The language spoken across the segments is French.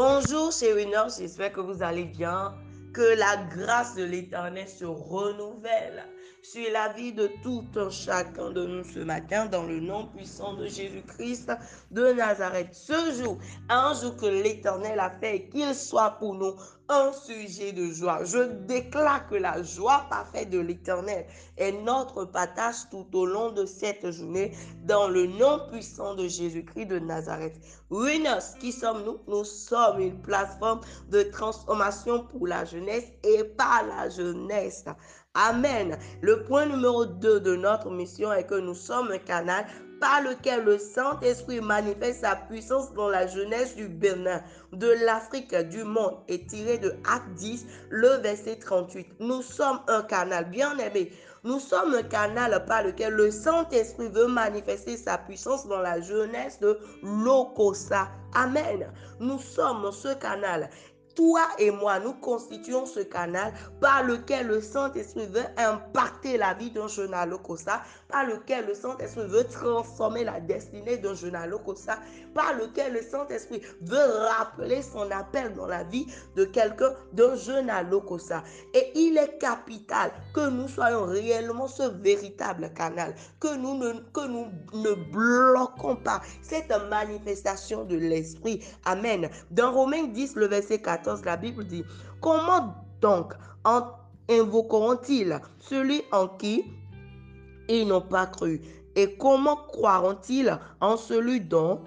Bonjour chérie j'espère que vous allez bien. Que la grâce de l'Éternel se renouvelle sur la vie de tout un chacun de nous ce matin dans le nom puissant de Jésus-Christ de Nazareth. Ce jour, un jour que l'Éternel a fait qu'il soit pour nous un sujet de joie. Je déclare que la joie parfaite de l'Éternel est notre partage tout au long de cette journée dans le nom puissant de Jésus-Christ de Nazareth. Winners, qui sommes-nous? Nous sommes une plateforme de transformation pour la jeunesse et par la jeunesse. Amen. Le point numéro 2 de notre mission est que nous sommes un canal par lequel le Saint-Esprit manifeste sa puissance dans la jeunesse du Bénin, de l'Afrique, du monde, et tiré de Acte 10, le verset 38. Nous sommes un canal, bien aimé. Nous sommes un canal par lequel le Saint-Esprit veut manifester sa puissance dans la jeunesse de Lokosa. Amen. Nous sommes ce canal toi et moi, nous constituons ce canal par lequel le Saint-Esprit veut impacter la vie d'un jeune Locosa, par lequel le Saint-Esprit veut transformer la destinée d'un jeune Locosa, par lequel le Saint-Esprit veut rappeler son appel dans la vie de quelqu'un, d'un jeune Locosa. Et il est capital que nous soyons réellement ce véritable canal, que nous ne, que nous ne bloquons pas cette manifestation de l'Esprit. Amen. Dans Romains 10, le verset 14, la Bible dit, comment donc invoqueront-ils celui en qui ils n'ont pas cru? Et comment croiront-ils en celui dont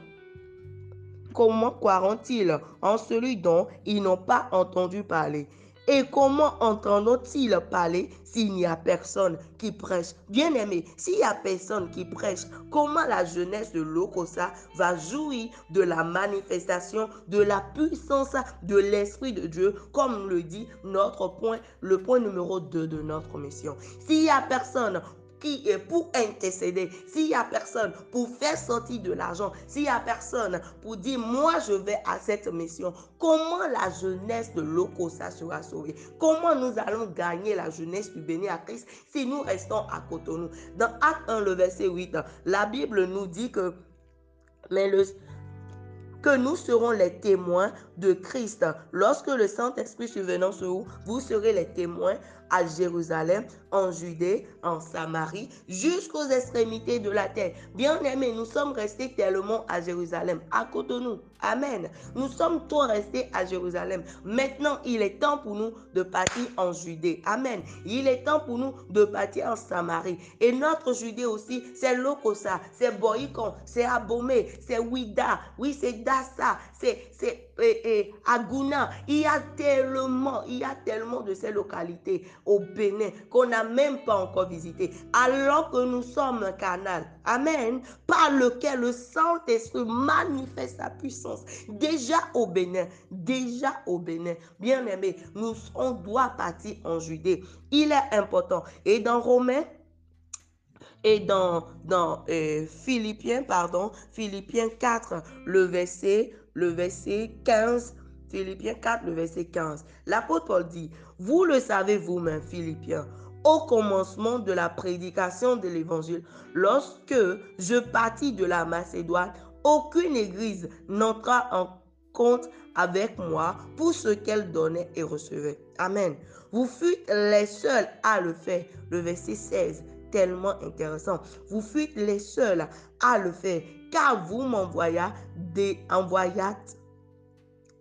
comment croiront-ils en celui dont ils n'ont pas entendu parler? Et comment entendront-ils parler s'il n'y a personne qui prêche? Bien aimé, s'il n'y a personne qui prêche, comment la jeunesse de l'Okosa va jouir de la manifestation de la puissance de l'Esprit de Dieu, comme le dit notre point, le point numéro 2 de notre mission. S'il n'y a personne qui est pour intercéder, s'il n'y a personne pour faire sortir de l'argent, s'il n'y a personne pour dire moi je vais à cette mission, comment la jeunesse de l'Okosa sera sauvée Comment nous allons gagner la jeunesse du béni à Christ si nous restons à Cotonou? Dans Acte 1, le verset 8, la Bible nous dit que mais le, que nous serons les témoins de Christ. Lorsque le Saint-Esprit survenant sur vous, vous serez les témoins à Jérusalem, en Judée, en Samarie, jusqu'aux extrémités de la terre. Bien aimés, nous sommes restés tellement à Jérusalem, à côté de nous. Amen. Nous sommes tous restés à Jérusalem. Maintenant, il est temps pour nous de partir en Judée. Amen. Il est temps pour nous de partir en Samarie. Et notre Judée aussi, c'est Lokosa, c'est Boïkon, c'est Abomé, c'est Ouida, oui, c'est Dassa, c'est Aguna. Il y a tellement, il y a tellement de ces localités au Bénin qu'on n'a même pas encore visité. Alors que nous sommes un canal, Amen, par lequel le Saint-Esprit manifeste sa puissance. Déjà au Bénin, déjà au Bénin. Bien aimé, nous, on doit partir en Judée. Il est important. Et dans Romains, et dans, euh, Philippiens, pardon, Philippiens 4, le verset, le verset 15, Philippiens 4, le verset 15. L'apôtre Paul dit, vous le savez vous-même, Philippiens, au commencement de la prédication de l'évangile, lorsque je partis de la Macédoine, aucune église n'entra en compte avec moi pour ce qu'elle donnait et recevait. Amen. Vous fûtes les seuls à le faire. Le verset 16 tellement intéressant. Vous fûtes les seuls à le faire, car vous m'envoyâtes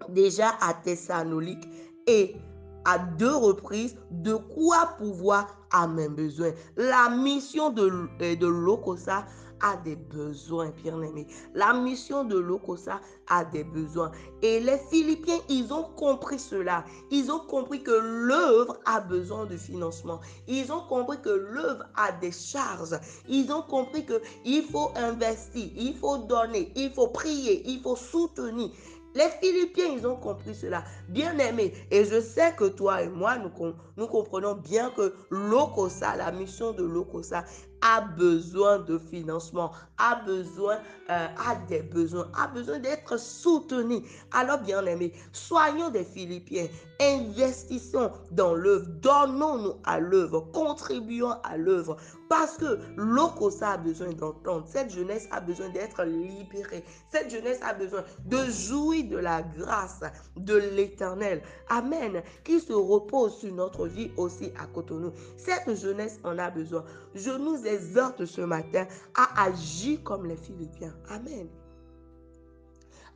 déjà à Thessalonique et à deux reprises de quoi pouvoir à mes besoins. La mission de, euh, de l'Okosa a des besoins, bien-aimés. La mission de l'Okosa a des besoins. Et les Philippiens, ils ont compris cela. Ils ont compris que l'œuvre a besoin de financement. Ils ont compris que l'œuvre a des charges. Ils ont compris que il faut investir, il faut donner, il faut prier, il faut soutenir. Les Philippiens, ils ont compris cela. Bien aimé. Et je sais que toi et moi, nous, nous comprenons bien que l'Okosa, la mission de l'Okosa, a besoin de financement, a besoin, euh, a des besoins, a besoin d'être soutenu. Alors, bien aimés, soyons des Philippiens, investissons dans l'œuvre, donnons-nous à l'œuvre, contribuons à l'œuvre, parce que l'Okosa a besoin d'entendre, cette jeunesse a besoin d'être libérée, cette jeunesse a besoin de jouir de la grâce de l'Éternel. Amen. Qui se repose sur notre vie aussi à Cotonou. Cette jeunesse en a besoin. Je nous exhorte ce matin à agir comme les Philippiens. Amen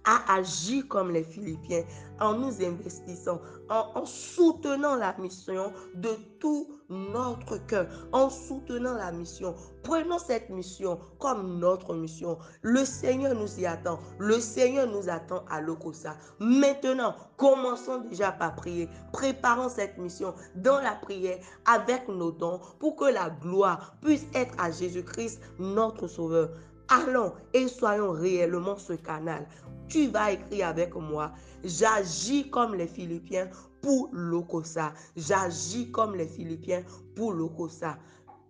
à agir comme les Philippiens en nous investissant, en, soutenant la mission de tout notre cœur, en soutenant la mission. Prenons cette mission comme notre mission. Le Seigneur nous y attend. Le Seigneur nous attend à l'Okosa. Maintenant, commençons déjà par prier. Préparons cette mission dans la prière avec nos dons pour que la gloire puisse être à Jésus-Christ, notre Sauveur. Allons et soyons réellement ce canal. Tu vas écrire avec moi. J'agis comme les Philippiens pour l'Okosa. J'agis comme les Philippiens pour l'Okosa.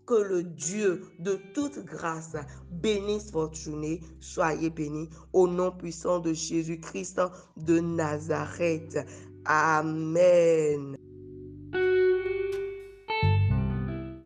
Que le Dieu de toute grâce bénisse votre journée. Soyez bénis au nom puissant de Jésus-Christ de Nazareth. Amen.